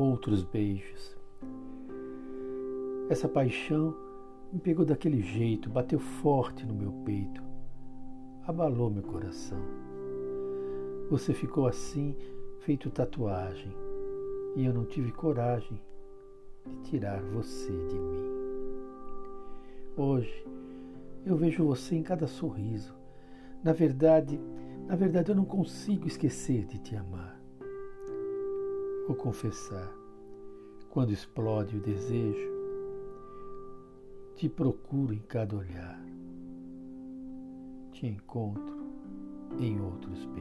outros beijos. Essa paixão me pegou daquele jeito, bateu forte no meu peito, abalou meu coração. Você ficou assim, feito tatuagem, e eu não tive coragem de tirar você de mim. Hoje eu vejo você em cada sorriso. Na verdade, na verdade eu não consigo esquecer de te amar. Vou confessar, quando explode o desejo, te procuro em cada olhar. Te encontro em outros beijos.